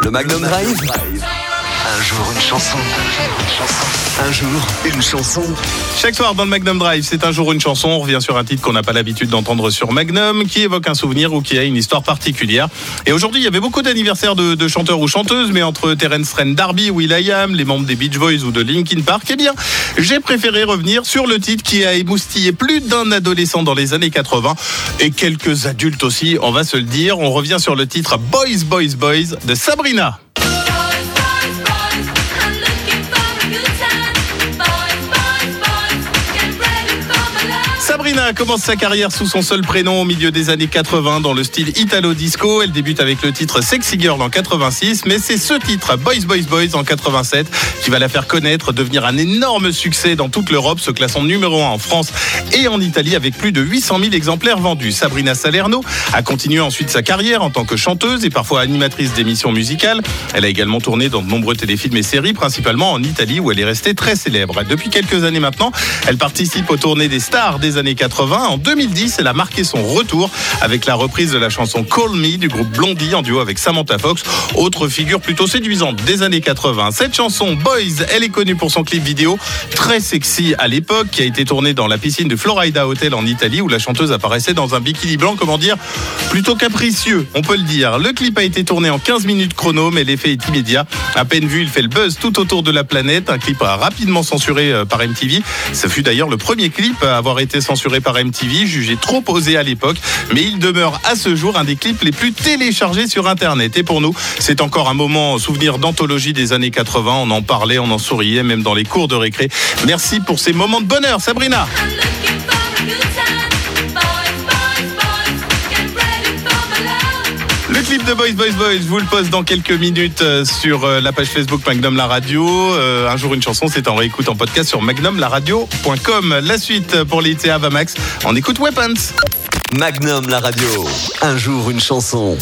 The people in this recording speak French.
Le Magnum Drive. Un jour une chanson. Un jour une chanson. Chaque soir dans le Magnum Drive, c'est un jour une chanson. On revient sur un titre qu'on n'a pas l'habitude d'entendre sur Magnum, qui évoque un souvenir ou qui a une histoire particulière. Et aujourd'hui, il y avait beaucoup d'anniversaires de, chanteurs ou chanteuses, mais entre Terence Trent D'Arby, Will.i.am, les membres des Beach Boys ou de Linkin Park, eh bien, j'ai préféré revenir sur le titre qui a émoustillé plus d'un adolescent dans les années 80 et quelques adultes aussi, on va se le dire. On revient sur le titre Boys, Boys, Boys de Sabrina. Sabrina commence sa carrière sous son seul prénom au milieu des années 80 dans le style Italo Disco. Elle débute avec le titre Sexy Girl en 86, mais c'est ce titre Boys Boys Boys en 87 qui va la faire connaître, devenir un énorme succès dans toute l'Europe, se classant numéro 1 en France et en Italie avec plus de 800 000 exemplaires vendus. Sabrina Salerno a continué ensuite sa carrière en tant que chanteuse et parfois animatrice d'émissions musicales. Elle a également tourné dans de nombreux téléfilms et séries, principalement en Italie où elle est restée très célèbre. Depuis quelques années maintenant, elle participe aux tournées des stars des années 80. En 2010, elle a marqué son retour avec la reprise de la chanson Call Me du groupe Blondie en duo avec Samantha Fox, autre figure plutôt séduisante des années 80. Cette chanson Boys, elle est connue pour son clip vidéo très sexy à l'époque qui a été tourné dans la piscine du Florida Hotel en Italie où la chanteuse apparaissait dans un bikini blanc, comment dire, plutôt capricieux, on peut le dire. Le clip a été tourné en 15 minutes chrono, mais l'effet est immédiat. À peine vu, il fait le buzz tout autour de la planète. Un clip rapidement censuré euh, par MTV. Ce fut d'ailleurs le premier clip à avoir été censuré par MTV, jugé trop osé à l'époque, mais il demeure à ce jour un des clips les plus téléchargés sur Internet. Et pour nous, c'est encore un moment souvenir d'anthologie des années 80. On en parlait, on en souriait, même dans les cours de récré. Merci pour ces moments de bonheur, Sabrina. Clip de Boys Boys Boys, je vous le poste dans quelques minutes euh, sur euh, la page Facebook Magnum La Radio. Euh, un jour une chanson, c'est en réécoute en podcast sur magnumlaradio.com. La suite pour l'été Avamax, on écoute Weapons. Magnum la radio. Un jour une chanson.